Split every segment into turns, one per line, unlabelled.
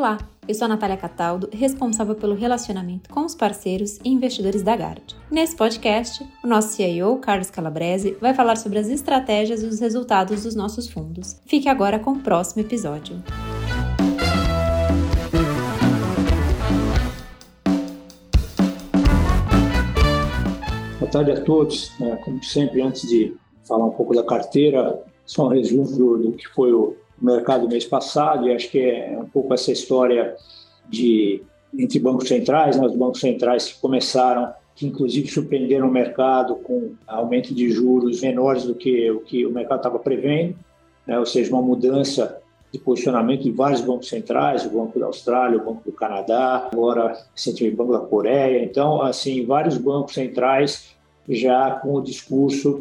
Olá, eu sou a Natália Cataldo, responsável pelo relacionamento com os parceiros e investidores da Gard. Nesse podcast, o nosso CIO, Carlos Calabrese, vai falar sobre as estratégias e os resultados dos nossos fundos. Fique agora com o próximo episódio.
Boa tarde a todos. É, como sempre, antes de falar um pouco da carteira, só um resumo do, do que foi o mercado mês passado, e acho que é um pouco essa história de entre bancos centrais, né, os bancos centrais que começaram, que inclusive surpreenderam o mercado com aumento de juros menores do que o que o mercado estava prevendo, né, ou seja, uma mudança de posicionamento de vários bancos centrais, o Banco da Austrália, o Banco do Canadá, agora recentemente o Banco da Coreia. Então, assim, vários bancos centrais já com o discurso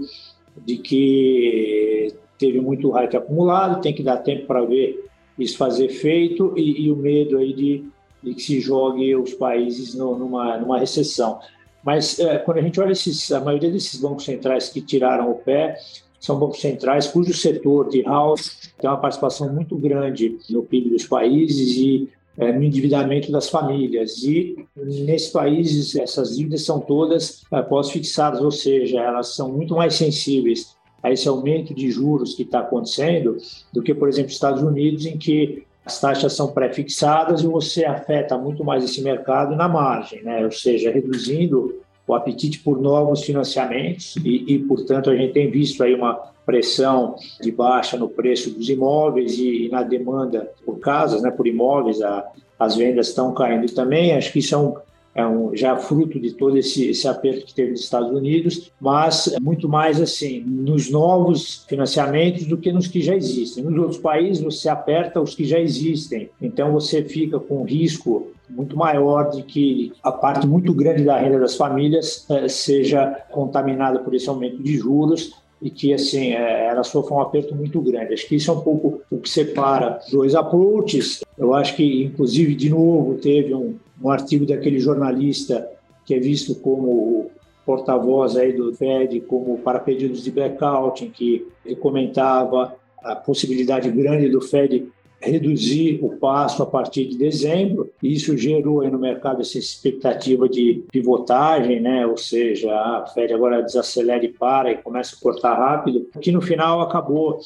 de que teve muito hype acumulado, tem que dar tempo para ver isso fazer efeito e, e o medo aí de, de, que se jogue os países no, numa, numa recessão. Mas é, quando a gente olha esses, a maioria desses bancos centrais que tiraram o pé são bancos centrais cujo setor de house tem uma participação muito grande no PIB dos países e é, no endividamento das famílias. E nesses países, essas dívidas são todas é, pós-fixadas, ou seja, elas são muito mais sensíveis a esse aumento de juros que está acontecendo do que, por exemplo, Estados Unidos, em que as taxas são pré-fixadas e você afeta muito mais esse mercado na margem, né? ou seja, reduzindo o apetite por novos financiamentos e, e, portanto, a gente tem visto aí uma pressão de baixa no preço dos imóveis e, e na demanda por casas, né, por imóveis, a, as vendas estão caindo também. Acho que isso é um, é um, já fruto de todo esse, esse aperto que teve nos Estados Unidos, mas muito mais assim nos novos financiamentos do que nos que já existem. Nos outros países você aperta os que já existem, então você fica com risco muito maior de que a parte muito grande da renda das famílias eh, seja contaminada por esse aumento de juros e que assim é, ela sofre um aperto muito grande. Acho que isso é um pouco o que separa dois approaches. Eu acho que, inclusive, de novo, teve um, um artigo daquele jornalista que é visto como porta-voz aí do Fed, como para pedidos de blackout, em que ele comentava a possibilidade grande do Fed reduzir o passo a partir de dezembro. Isso gerou aí no mercado essa expectativa de pivotagem, né? ou seja, a Fed agora desacelera e para e começa a cortar rápido, que no final acabou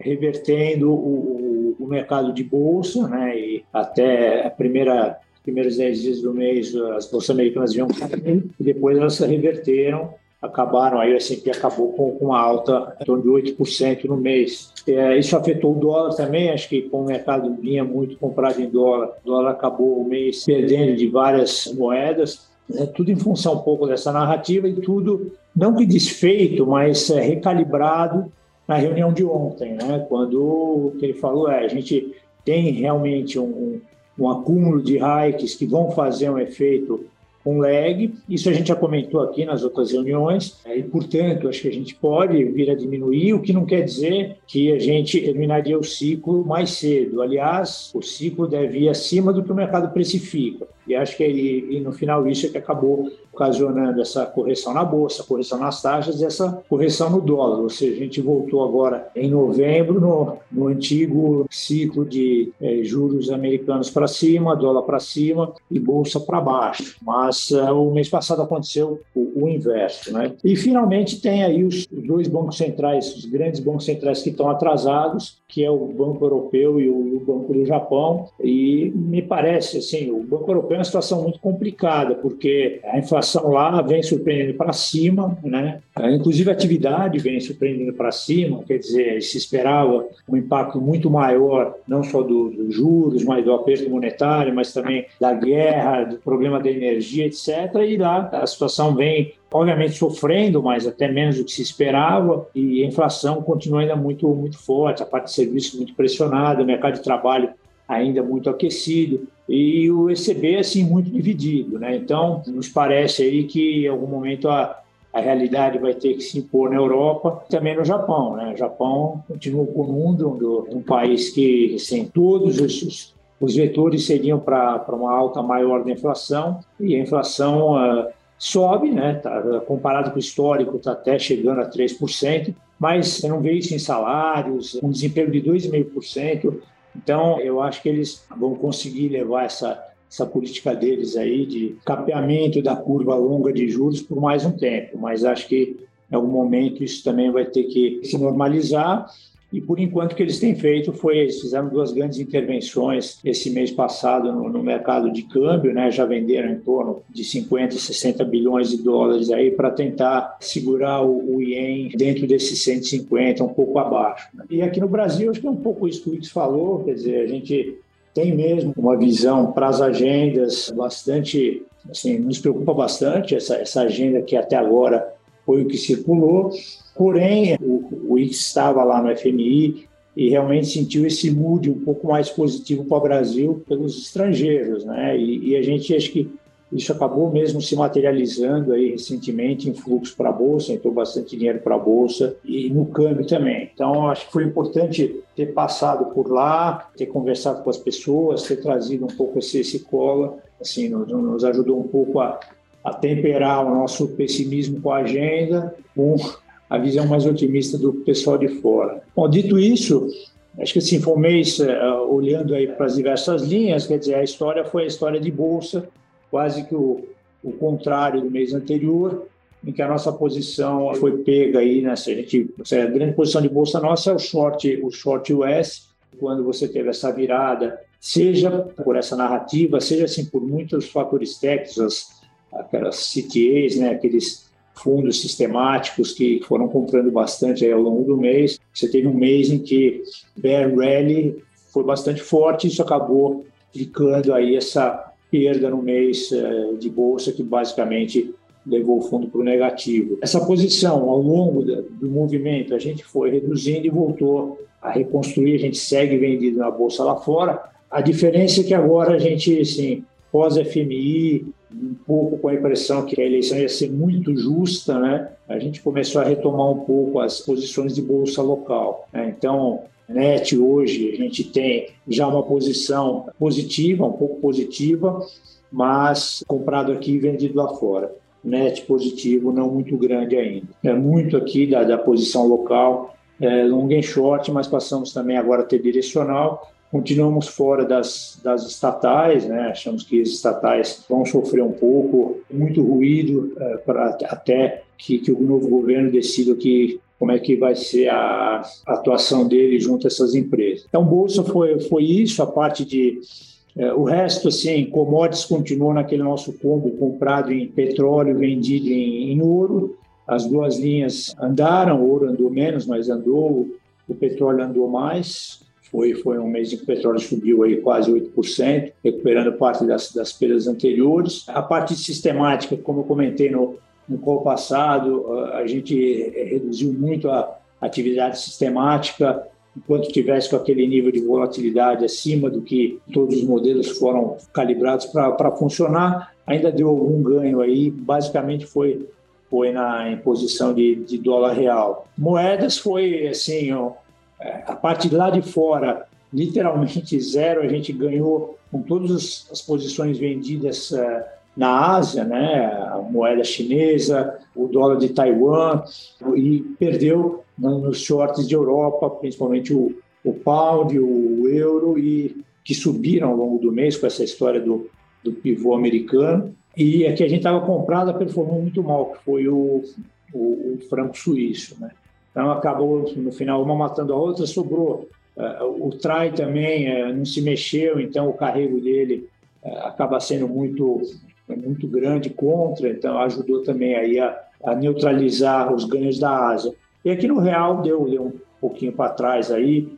revertendo o, o, mercado de bolsa, né? e até a primeira primeiros 10 dias do mês as bolsas americanas vinham cair e depois elas reverteram acabaram aí, assim, que acabou com, uma alta em torno de 8% no mês. É, isso afetou o dólar também, acho que como o mercado vinha muito comprado em dólar, o dólar acabou o mês perdendo de várias moedas, né, tudo em função um pouco dessa narrativa e tudo, não que desfeito, mas é, recalibrado na reunião de ontem, né, quando o que ele falou é, a gente tem realmente um, um acúmulo de hikes que vão fazer um efeito com lag. Isso a gente já comentou aqui nas outras reuniões, e, portanto, acho que a gente pode vir a diminuir, o que não quer dizer que a gente terminaria o ciclo mais cedo. Aliás, o ciclo deve ir acima do que o mercado precifica. E acho que ele, e no final isso é que acabou ocasionando essa correção na bolsa, correção nas taxas e essa correção no dólar. Ou seja, a gente voltou agora em novembro no, no antigo ciclo de é, juros americanos para cima, dólar para cima e bolsa para baixo. Mas uh, o mês passado aconteceu o, o, inverso. Né? E finalmente tem aí os dois bancos centrais, os grandes bancos centrais que estão atrasados, que é o Banco Europeu e o, Banco do Japão. E me parece assim, o Banco Europeu é uma situação muito complicada, porque a inflação lá vem surpreendendo para cima, né? inclusive a atividade vem surpreendendo para cima, quer dizer, se esperava um impacto muito maior, não só dos do juros, mas do aperto monetário, mas também da guerra, do problema da energia, etc. E lá a situação vem obviamente sofrendo, mas até menos do que se esperava, e a inflação continua ainda muito, muito forte, a parte de serviços muito pressionada, o mercado de trabalho ainda muito aquecido e o ECB assim muito dividido, né? Então nos parece aí que em algum momento a, a realidade vai ter que se impor na Europa, também no Japão, né? O Japão continua com o mundo um país que sem todos os, os vetores seriam para uma alta maior da inflação e a inflação uh, sobe, né? Tá, comparado com o histórico, está até chegando a 3%, mas você não vê isso em salários, um desemprego de 2,5%, Então, eu acho que eles vão conseguir levar essa, essa política deles aí de capeamento da curva longa de juros por mais um tempo, mas acho que em algum momento isso também vai ter que se normalizar e por enquanto o que eles têm feito foi eles fizeram duas grandes intervenções esse mês passado no, no mercado de câmbio, né? Já venderam em torno de 50, 60 bilhões de dólares aí para tentar segurar o, o ien dentro desses 150, um pouco abaixo. Né? E aqui no Brasil acho que é um pouco isso que o Ix falou, quer dizer, a gente tem mesmo uma visão para as agendas bastante, assim, nos preocupa bastante essa, essa agenda que até agora foi o que circulou. Porém, o, o estava lá no FMI e realmente sentiu esse mood um pouco mais positivo para o Brasil pelos estrangeiros, né? E, e, a gente acho que isso acabou mesmo se materializando aí recentemente em fluxo para a bolsa, entrou bastante dinheiro para a bolsa e no câmbio também. Então acho que foi importante ter passado por lá, ter conversado com as pessoas, ter trazido um pouco esse, esse cola, assim, nos, nos ajudou um pouco a a temperar o nosso pessimismo com a agenda, com a visão mais otimista do pessoal de fora. Bom, dito isso, acho que assim, foi um mês olhando aí para as diversas linhas, quer dizer, a história foi a história de bolsa, quase que o, o contrário do mês anterior, em que a nossa posição foi pega aí nessa gente, a grande posição de bolsa nossa é o short, o short US, quando você teve essa virada, seja por essa narrativa, seja assim por muitos fatores técnicos, aquelas CTAs, né, aqueles fundos sistemáticos que foram comprando bastante ao longo do mês. Você teve um mês em que Bear Rally foi bastante forte, isso acabou ficando aí essa perda no mês eh, de bolsa que basicamente levou o fundo para o negativo. Essa posição ao longo do movimento a gente foi reduzindo e voltou a reconstruir, a gente segue vendido na bolsa lá fora. A diferença é que agora a gente, assim, pós-FMI, um pouco com a impressão que a eleição ia ser muito justa, né? A gente começou a retomar um pouco as posições de bolsa local. Né? Então, NET hoje a gente tem já uma posição positiva, um pouco positiva, mas comprado aqui e vendido lá fora. NET positivo, não muito grande ainda. É muito aqui da, da posição local, é, long and short, mas passamos também agora a ter direcional Continuamos fora das, das estatais, né? achamos que as estatais vão sofrer um pouco, muito ruído é, para até que, que o novo governo decida que como é que vai ser a, atuação dele junto a essas empresas. Então, bolsa foi, foi isso, a parte de é, o resto, assim, commodities continuou naquele nosso combo comprado em petróleo, vendido em, em, ouro. As duas linhas andaram, o ouro andou menos, mas andou, o petróleo andou mais. Foi, foi um mês em que o petróleo subiu aí quase 8%, recuperando parte das, das perdas anteriores. A parte sistemática, como eu comentei no, no call passado, a gente reduziu muito a atividade sistemática, enquanto tivesse com aquele nível de volatilidade acima do que todos os modelos foram calibrados para funcionar, ainda deu algum ganho aí, basicamente foi foi na imposição de, de dólar real. Moedas foi assim, a parte lá de fora, literalmente zero, a gente ganhou com todas as posições vendidas eh, na Ásia, né, a moeda chinesa, o dólar de Taiwan, e perdeu nos shorts de Europa, principalmente o, o pound, o euro, e que subiram ao longo do mês com essa história do, do pivô americano. E a que a gente estava comprada performou muito mal, que foi o, o, o franco suíço. Né? Então acabou no final uma matando a outra, sobrou. Uh, o trai também uh, não se mexeu, então o carrego dele uh, acaba sendo muito muito grande contra, então ajudou também aí a, a, neutralizar os ganhos da Ásia. E aqui no real deu, deu um pouquinho para trás aí.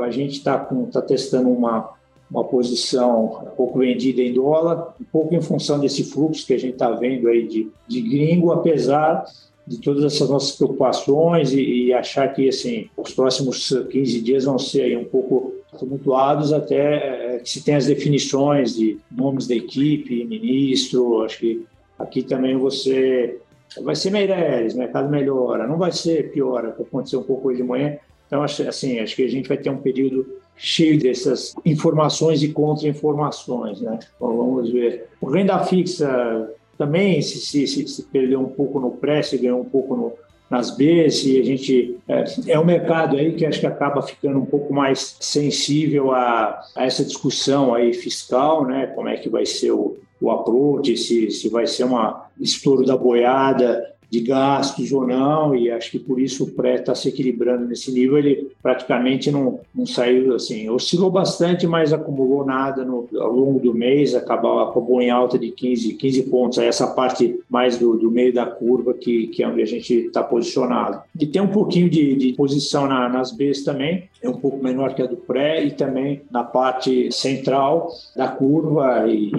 a gente está tá testando uma uma posição pouco vendida em dólar, um pouco em função desse fluxo que a gente está vendo aí de, de gringo, apesar de todas essas nossas preocupações e, e, achar que assim os próximos 15 dias vão ser um pouco tumultuados até é, que se tenha as definições de nomes da equipe, ministro, acho que aqui também você vai ser Meireles, mercado melhora, não vai ser pior, que aconteceu um pouco hoje de manhã. Então, assim, acho que a gente vai ter um período cheio dessas informações e contra-informações, né? Bom, vamos ver. O renda fixa também se, se, se, perdeu um pouco no preço e ganhou um pouco no, nas Bs e a gente é, é um mercado aí que acho que acaba ficando um pouco mais sensível a, a essa discussão aí fiscal, né? Como é que vai ser o, o approach, se, se vai ser uma estouro da boiada de gastos ou não, e acho que por isso o pré está se equilibrando nesse nível. Ele praticamente não, não saiu assim, oscilou bastante, mas acumulou nada no, ao longo do mês, acabou, acabou em alta de 15, 15 pontos. Aí essa parte mais do, do meio da curva, que, que é onde a gente está posicionado. E tem um pouquinho de, de posição na, nas Bs também, é um pouco menor que a do pré, e também na parte central da curva, e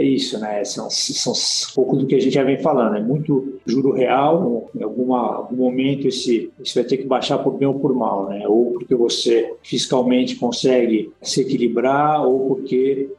é isso, né? São, são um pouco do que a gente já vem falando, é muito juro real, em alguma, algum momento esse, isso vai ter que baixar por bem ou por mal, né? Ou porque você fiscalmente consegue se equilibrar, ou porque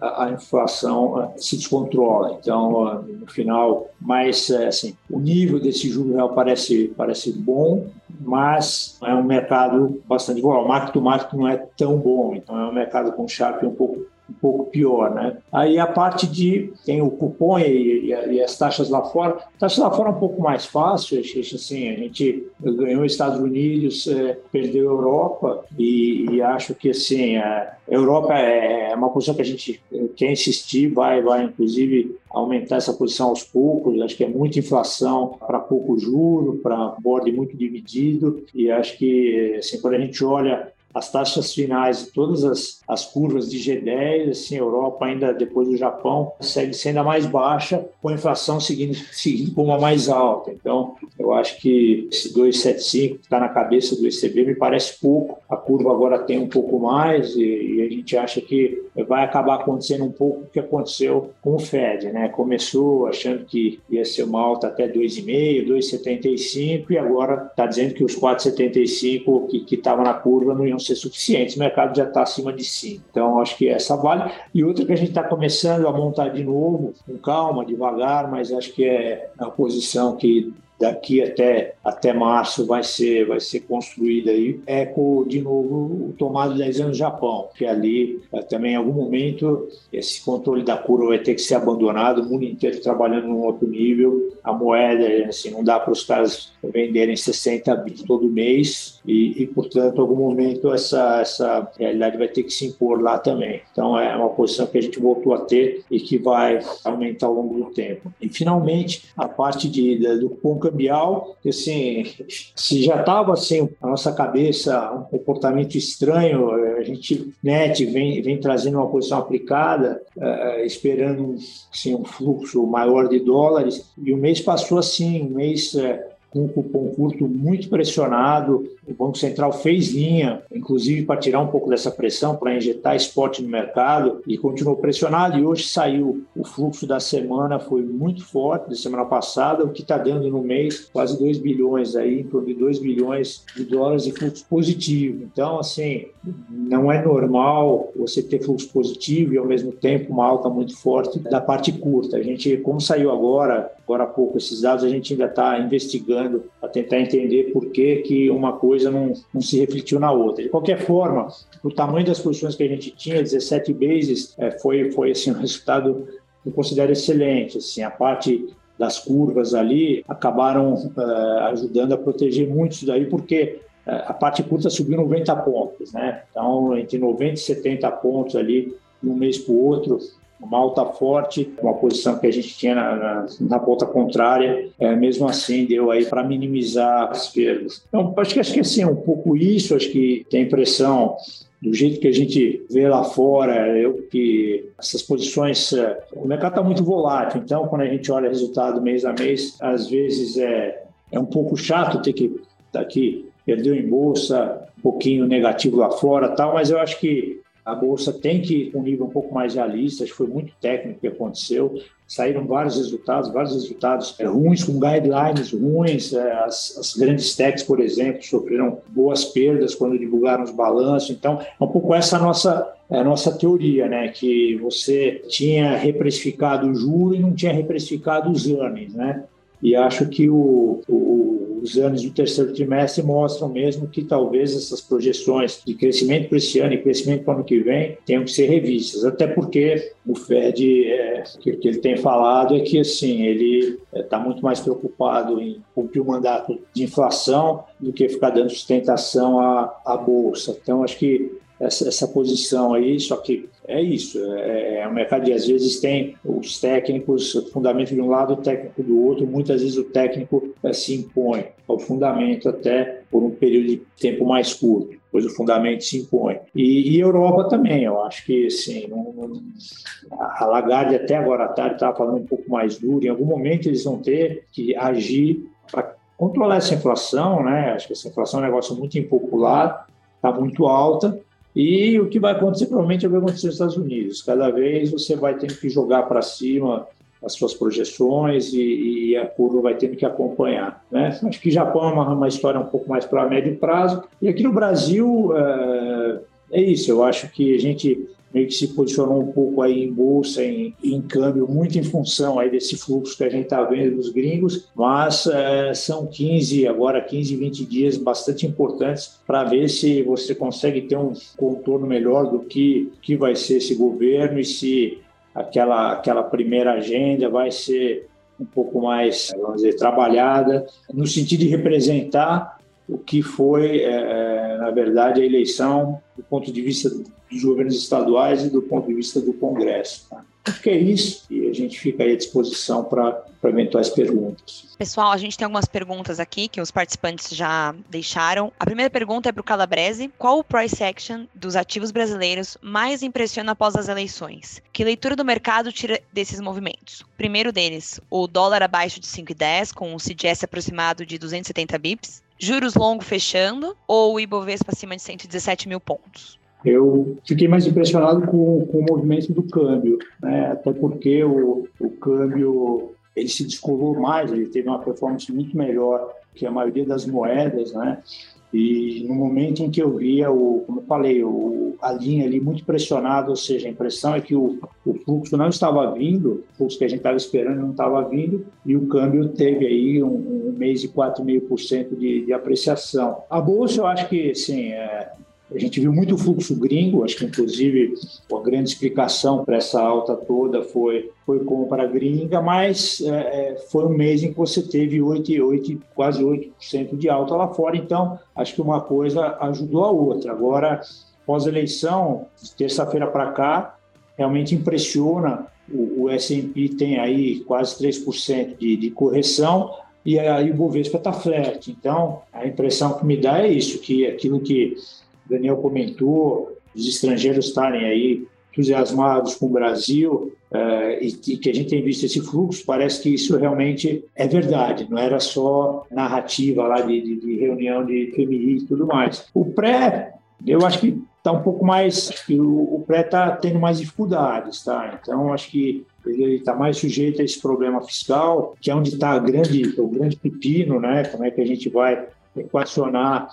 a, inflação ah, se descontrola. Então, ah, no final, mais eh, assim, o nível desse juro real parece, parece bom, mas é um mercado bastante bom. O market to market não é tão bom, então é um mercado com Sharp um pouco pouco pior, né? Aí a parte de tem o cupom e, e, e as taxas lá fora, taxas lá fora é um pouco mais fácil, assim, a gente ganhou os Estados Unidos, é, perdeu a Europa e, e, acho que assim a Europa é, é uma posição que a gente quer insistir, vai, vai inclusive aumentar essa posição aos poucos. Acho que é muita inflação para pouco juro, para board muito dividido e acho que assim quando a gente olha as taxas finais de todas as, as curvas de G10, assim, Europa ainda depois do Japão, segue sendo a mais baixa, com a inflação seguindo, seguindo como a mais alta. Então, eu acho que esse 2,75 que está na cabeça do ECB me parece pouco. A curva agora tem um pouco mais e, e, a gente acha que vai acabar acontecendo um pouco o que aconteceu com o Fed, né? Começou achando que ia ser uma alta até 2,5, 2,75 e agora está dizendo que os 4,75 que estavam na curva não iam ser suficientes, o mercado já está acima de 5. Então, acho que essa vale. E outra que a gente está começando a montar de novo, com calma, devagar, mas acho que é a posição que daqui até, até março vai ser, vai ser construída aí. Eco, de novo, o tomado 10 anos no Japão, que ali eh, também em algum momento esse controle da curva vai ter que ser abandonado, o mundo inteiro trabalhando num outro nível, a moeda, assim, não dá para os caras venderem 60 bits todo mês e, e, portanto, em algum momento essa, essa realidade vai ter que se impor lá também. Então, é uma posição que a gente voltou a ter e que vai aumentar ao longo do tempo. E, finalmente, a parte de, do ponto cambial, que assim, se já estava assim, a nossa cabeça, um comportamento estranho, a gente, net, vem, vem trazendo uma posição aplicada, uh, esperando assim, um fluxo maior de dólares, e o mês passou assim, um mês uh, com um cupom curto muito pressionado, o Banco Central fez linha, inclusive para tirar um pouco dessa pressão, para injetar esporte no mercado e continuou pressionado. E hoje saiu o fluxo da semana, foi muito forte, da semana passada, o que está dando no mês quase 2 bilhões, aí, em torno de 2 bilhões de dólares de fluxo positivo. Então, assim, não é normal você ter fluxo positivo e ao mesmo tempo uma alta muito forte da parte curta. A gente, como saiu agora, agora há pouco esses dados, a gente ainda está investigando para tentar entender por que, que uma coisa não, não se refletiu na outra. De qualquer forma, o tamanho das posições que a gente tinha, 17 bases, é, foi, foi assim, um resultado que eu considero excelente. Assim, a parte das curvas ali acabaram uh, ajudando a proteger muito isso daí, porque uh, a parte curta subiu 90 pontos, né? Então, entre 90 e 70 pontos ali, de um mês para o outro, uma alta forte, uma posição que a gente tinha na, na, na ponta contrária, é, mesmo assim deu aí para minimizar as perdas. Então, acho que, acho que assim, um pouco isso, acho que tem a impressão do jeito que a gente vê lá fora, eu que essas posições, é, o mercado está muito volátil, então quando a gente olha resultado mês a mês, às vezes é, é um pouco chato ter que estar tá perdeu em bolsa, um pouquinho negativo lá fora, tal, mas eu acho que a bolsa tem que ir com um nível um pouco mais realista, foi muito técnico o que aconteceu. Saíram vários resultados, vários resultados é, ruins, com guidelines ruins. É, as, as, grandes techs, por exemplo, sofreram boas perdas quando divulgaram os balanços. Então, é um pouco essa nossa, é nossa teoria, né? que você tinha reprecificado o juro e não tinha reprecificado os earnings. Né? E acho que o, o os anos do terceiro trimestre mostram mesmo que talvez essas projeções de crescimento para esse ano e crescimento para o ano que vem tenham que ser revistas, até porque o Fed, é, que, que ele tem falado é que assim ele está é, muito mais preocupado em cumprir o mandato de inflação do que ficar dando sustentação à, à bolsa. Então acho que essa, essa posição aí, só que é isso, é, é um mercado de às vezes tem os técnicos, o fundamento de um lado, o técnico do outro, muitas vezes o técnico é, se impõe ao fundamento até por um período de tempo mais curto, depois o fundamento se impõe. E, e Europa também, eu acho que assim, não, não, a Lagarde até agora à tarde estava falando um pouco mais duro, em algum momento eles vão ter que agir para controlar essa inflação, né? Acho que essa inflação é um negócio muito impopular, está muito alta, e o que vai acontecer provavelmente é o que vai acontecer nos Estados Unidos. Cada vez você vai tendo que jogar para cima as suas projeções e, e, a curva vai tendo que acompanhar. Né? Acho que Japão é uma, uma história um pouco mais para médio prazo. E aqui no Brasil é, é isso. Eu acho que a gente meio que se posicionou um pouco aí em bolsa, em, em câmbio, muito em função aí desse fluxo que a gente está vendo dos gringos, mas é, são 15, agora 15, 20 dias bastante importantes para ver se você consegue ter um contorno melhor do que, que vai ser esse governo e se aquela, aquela primeira agenda vai ser um pouco mais, vamos dizer, trabalhada, no sentido de representar o que foi, é, na verdade, a eleição do ponto de vista dos governos estaduais e do ponto de vista do Congresso. Tá? Acho que é isso e a gente fica aí à disposição para eventuais perguntas.
Pessoal, a gente tem algumas perguntas aqui que os participantes já deixaram. A primeira pergunta é para o Calabrese. Qual o price action dos ativos brasileiros mais impressiona após as eleições? Que leitura do mercado tira desses movimentos? Primeiro deles, o dólar abaixo de 5,10, com o CDS aproximado de 270 bips. Juros longo fechando ou o Ibovespa acima de 117 mil pontos?
Eu fiquei mais impressionado com, com o movimento do câmbio, né? até porque o, o câmbio ele se descolou mais, ele teve uma performance muito melhor que a maioria das moedas, né? E no momento em que eu via, o, como eu falei, o, a linha ali muito pressionada, ou seja, a impressão é que o, o fluxo não estava vindo, o fluxo que a gente estava esperando não estava vindo, e o câmbio teve aí um, um mês de 4,5% de, de apreciação. A bolsa, eu acho que, sim, é, a gente viu muito fluxo gringo, acho que inclusive a grande explicação para essa alta toda foi, foi compra gringa, mas é, é foi um mês em que você teve 8, 8, quase 8% de alta lá fora, então acho que uma coisa ajudou a outra. Agora, pós-eleição, terça-feira para cá, realmente impressiona. O, o S&P tem aí quase 3% de, de correção, e aí o Bovespa está flat. Então, a impressão que me dá é isso, que aquilo que Daniel comentou, os estrangeiros estarem aí entusiasmados com o Brasil uh, e, e, que a gente tem visto esse fluxo, parece que isso realmente é verdade, não era só narrativa lá de, de, de reunião de FMI e tudo mais. O pré, eu acho que está um pouco mais, o, o pré está tendo mais dificuldades, tá? Então, acho que ele está mais sujeito a esse problema fiscal, que é onde está o grande pepino, né? Como é que a gente vai equacionar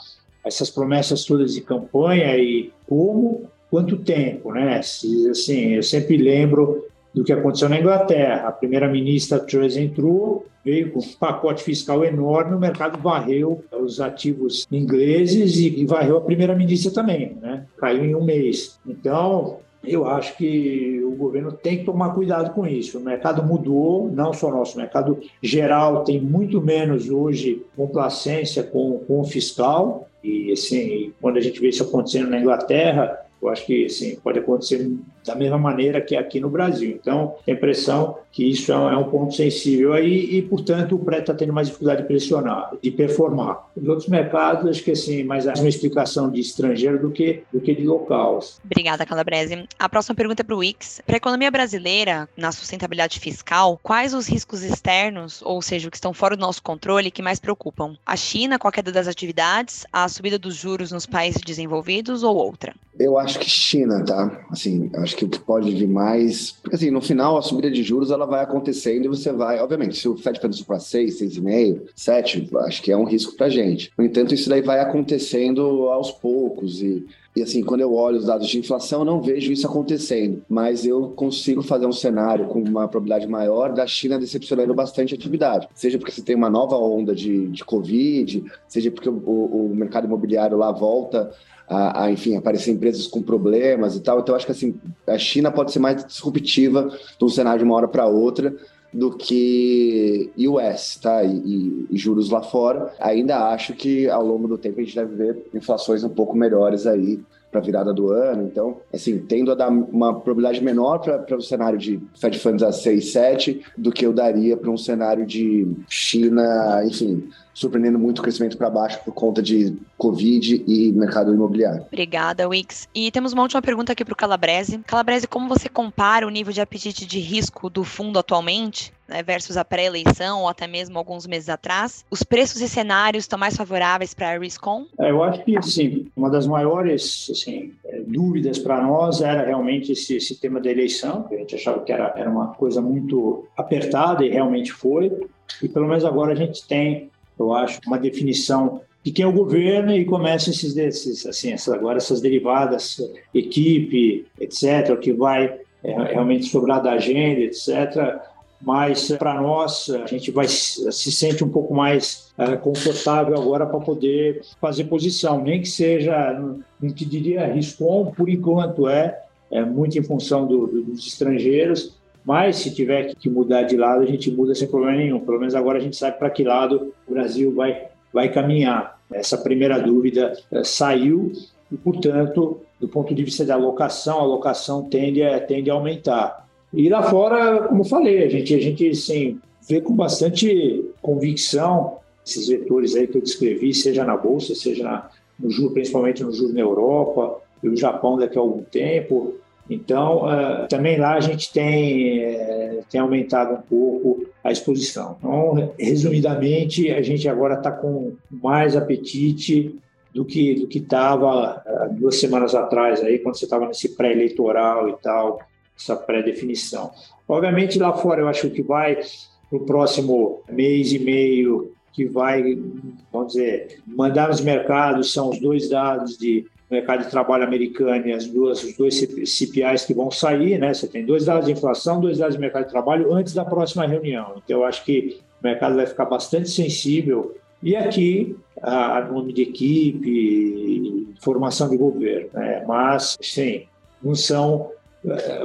essas promessas todas de campanha e como, quanto tempo, né? Assim, eu sempre lembro do que aconteceu na Inglaterra. A primeira-ministra Truss entrou, veio com um pacote fiscal enorme, o mercado varreu os ativos ingleses e, varreu a primeira-ministra também, né? Caiu em um mês. Então, eu acho que o governo tem que tomar cuidado com isso. O mercado mudou, não só nosso, o mercado geral tem muito menos hoje complacência com, com o fiscal. E assim, quando a gente vê isso acontecendo na Inglaterra, eu acho que assim, pode acontecer da mesma maneira que aqui no Brasil. Então, a impressão que isso é um ponto sensível aí e, portanto, o pré está tendo mais dificuldade de pressionar, de performar. Os outros mercados, acho que assim, mais uma explicação de estrangeiro do que, do que de local.
Obrigada, Calabrese. A próxima pergunta é para o Wix. Para a economia brasileira, na sustentabilidade fiscal, quais os riscos externos, ou seja, que estão fora do nosso controle, que mais preocupam? A China, com a queda das atividades, a subida dos juros nos países desenvolvidos ou outra?
Eu acho que China, tá? Assim, acho que o que pode vir mais. Porque, assim, no final, a subida de juros ela vai acontecendo e você vai. Obviamente, se o Fed for para 6, 6,5, 7, acho que é um risco para gente. No entanto, isso daí vai acontecendo aos poucos e E assim, quando eu olho os dados de inflação, não vejo isso acontecendo, mas eu consigo fazer um cenário com uma probabilidade maior da China decepcionando bastante a atividade. Seja porque você tem uma nova onda de, de Covid, seja porque o, o mercado imobiliário lá volta a, a, enfim, aparecer empresas com problemas e tal. Então, acho que assim, a China pode ser mais disruptiva de um cenário de uma hora para outra do que US, tá? E, e, e, juros lá fora. Ainda acho que ao longo do tempo a gente deve ver inflações um pouco melhores aí para a virada do ano. Então, assim, tendo a dar uma probabilidade menor para o cenário de Fed Funds a 6, 7 do que eu daria para um cenário de China, enfim, surpreendendo muito o crescimento para baixo por conta de Covid e mercado imobiliário.
Obrigada, Wix. E temos uma última pergunta aqui para o Calabrese. Calabrese, como você compara o nível de apetite de risco do fundo atualmente né, versus a pré-eleição ou até mesmo alguns meses atrás? Os preços e cenários estão mais favoráveis para a Riscom?
É, eu acho que, assim, uma das maiores assim, é, dúvidas para nós era realmente esse, esse tema da eleição, que a gente achava que era, era uma coisa muito apertada e realmente foi. E pelo menos agora a gente tem eu acho, uma definição de quem é o governo e começa esses, esses assim, essas, agora essas derivadas, equipe, etc., que vai é, realmente sobrar da agenda, etc., mas para nós a gente vai se sente um pouco mais é, confortável agora para poder fazer posição, nem que seja, não te diria risco, por enquanto é, é muito em função do, do, dos estrangeiros, mas se tiver que mudar de lado, a gente muda sem problema nenhum. Pelo menos agora a gente sabe para que lado o Brasil vai, vai caminhar. Essa primeira dúvida é, saiu e, portanto, do ponto de vista da alocação, a alocação tende a, tende a aumentar. E lá fora, como falei, a gente, a gente assim, vê com bastante convicção esses vetores aí que eu descrevi, seja na Bolsa, seja na, no juro, principalmente no juro na Europa, e o Japão daqui a algum tempo, então, uh, também lá a gente tem, uh, tem aumentado um pouco a exposição. Então, resumidamente, a gente agora está com mais apetite do que do que estava uh, duas semanas atrás, aí, quando você estava nesse pré-eleitoral e tal, essa pré-definição. Obviamente, lá fora, eu acho que vai para o próximo mês e meio, que vai, vamos dizer, mandar nos mercados são os dois dados de mercado de trabalho americano e as duas, os dois CPIs que vão sair, né? Você tem dois dados de inflação, dois dados de mercado de trabalho antes da próxima reunião. Então, eu acho que o mercado vai ficar bastante sensível. E aqui, a, nome de equipe, formação de governo, né? Mas, sim, não são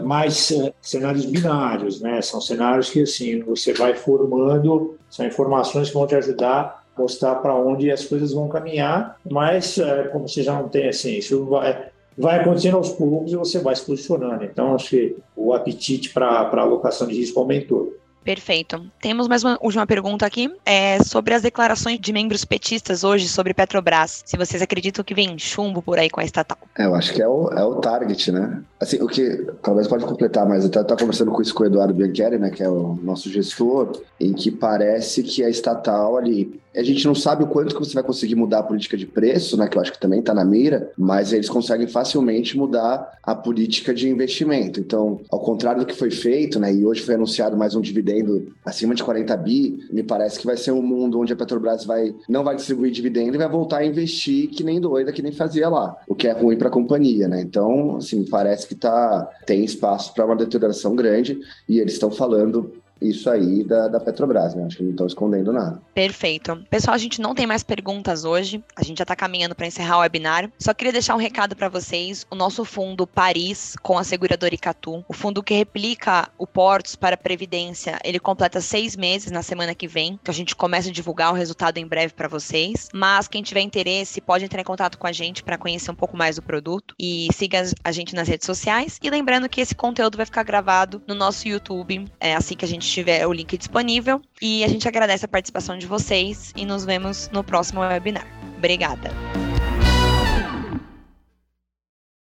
mais eh, cenários binários, né? São cenários que, assim, você vai formando, são informações que vão te ajudar mostrar para onde as coisas vão caminhar, mas é, como você já não tem assim, isso vai, vai acontecendo aos poucos e você vai se posicionando. Então, acho que o apetite para a alocação de risco aumentou.
Perfeito. Temos mais uma última pergunta aqui, é sobre as declarações de membros petistas hoje sobre Petrobras. Se vocês acreditam que vem chumbo por aí com a estatal.
É, eu acho que é o, é o target, né? Assim, o que talvez pode completar, mas eu estava conversando com isso com o Eduardo Biancheri, né, que é o nosso gestor, em que parece que a estatal ali a gente não sabe o quanto que você vai conseguir mudar a política de preço, né, que eu acho que também está na mira, mas eles conseguem facilmente mudar a política de investimento. Então, ao contrário do que foi feito, né, e hoje foi anunciado mais um dividendo acima de 40 bi, me parece que vai ser um mundo onde a Petrobras vai não vai distribuir dividendo e vai voltar a investir que nem doida, que nem fazia lá, o que é ruim para a companhia, né? Então, assim, parece que tá tem espaço para uma deterioração grande e eles estão falando isso aí da, da Petrobras, né? Acho que não estão escondendo nada.
Perfeito. Pessoal, a gente não tem mais perguntas hoje. A gente já está caminhando para encerrar o webinar. Só queria deixar um recado para vocês. O nosso fundo Paris, com a seguradora Icatu, o fundo que replica o Portos para Previdência, ele completa seis meses na semana que vem. Então a gente começa a divulgar o resultado em breve para vocês. Mas quem tiver interesse pode entrar em contato com a gente para conhecer um pouco mais do produto e siga a gente nas redes sociais. E lembrando que esse conteúdo vai ficar gravado no nosso YouTube é, assim que a gente tiver o link disponível. E a gente agradece a participação de vocês e nos vemos no próximo webinar. Obrigada!